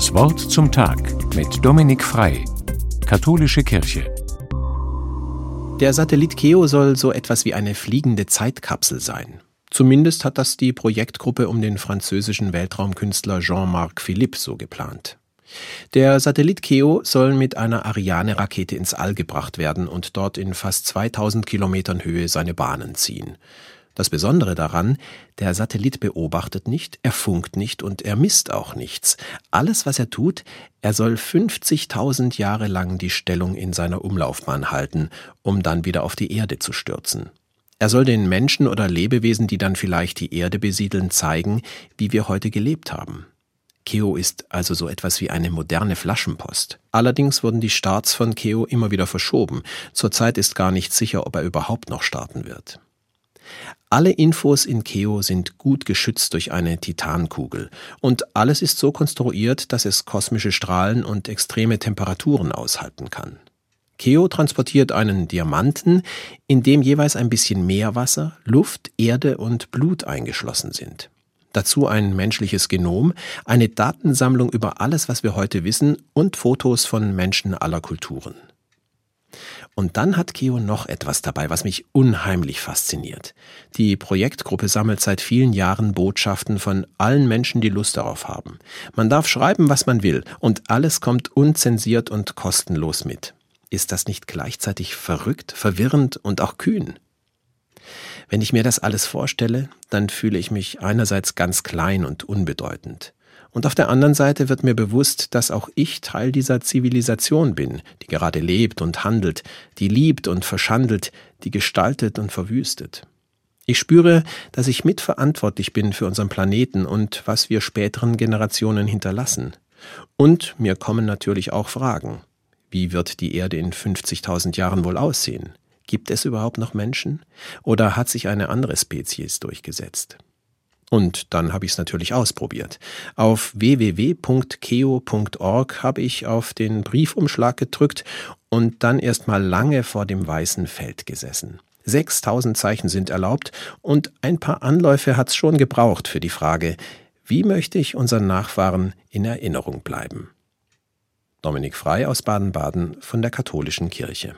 Das Wort zum Tag mit Dominik Frei, Katholische Kirche. Der Satellit Keo soll so etwas wie eine fliegende Zeitkapsel sein. Zumindest hat das die Projektgruppe um den französischen Weltraumkünstler Jean-Marc Philippe so geplant. Der Satellit Keo soll mit einer Ariane-Rakete ins All gebracht werden und dort in fast 2000 Kilometern Höhe seine Bahnen ziehen. Das Besondere daran, der Satellit beobachtet nicht, er funkt nicht und er misst auch nichts. Alles, was er tut, er soll 50.000 Jahre lang die Stellung in seiner Umlaufbahn halten, um dann wieder auf die Erde zu stürzen. Er soll den Menschen oder Lebewesen, die dann vielleicht die Erde besiedeln, zeigen, wie wir heute gelebt haben. Keo ist also so etwas wie eine moderne Flaschenpost. Allerdings wurden die Starts von Keo immer wieder verschoben. Zurzeit ist gar nicht sicher, ob er überhaupt noch starten wird. Alle Infos in Keo sind gut geschützt durch eine Titankugel und alles ist so konstruiert, dass es kosmische Strahlen und extreme Temperaturen aushalten kann. Keo transportiert einen Diamanten, in dem jeweils ein bisschen Meerwasser, Luft, Erde und Blut eingeschlossen sind. Dazu ein menschliches Genom, eine Datensammlung über alles, was wir heute wissen und Fotos von Menschen aller Kulturen. Und dann hat Keo noch etwas dabei, was mich unheimlich fasziniert. Die Projektgruppe sammelt seit vielen Jahren Botschaften von allen Menschen, die Lust darauf haben. Man darf schreiben, was man will, und alles kommt unzensiert und kostenlos mit. Ist das nicht gleichzeitig verrückt, verwirrend und auch kühn? Wenn ich mir das alles vorstelle, dann fühle ich mich einerseits ganz klein und unbedeutend. Und auf der anderen Seite wird mir bewusst, dass auch ich Teil dieser Zivilisation bin, die gerade lebt und handelt, die liebt und verschandelt, die gestaltet und verwüstet. Ich spüre, dass ich mitverantwortlich bin für unseren Planeten und was wir späteren Generationen hinterlassen. Und mir kommen natürlich auch Fragen. Wie wird die Erde in 50.000 Jahren wohl aussehen? Gibt es überhaupt noch Menschen? Oder hat sich eine andere Spezies durchgesetzt? Und dann habe ich es natürlich ausprobiert. Auf www.keo.org habe ich auf den Briefumschlag gedrückt und dann erst mal lange vor dem weißen Feld gesessen. 6000 Zeichen sind erlaubt und ein paar Anläufe hat's schon gebraucht für die Frage, wie möchte ich unseren Nachfahren in Erinnerung bleiben? Dominik Frei aus Baden-Baden von der Katholischen Kirche.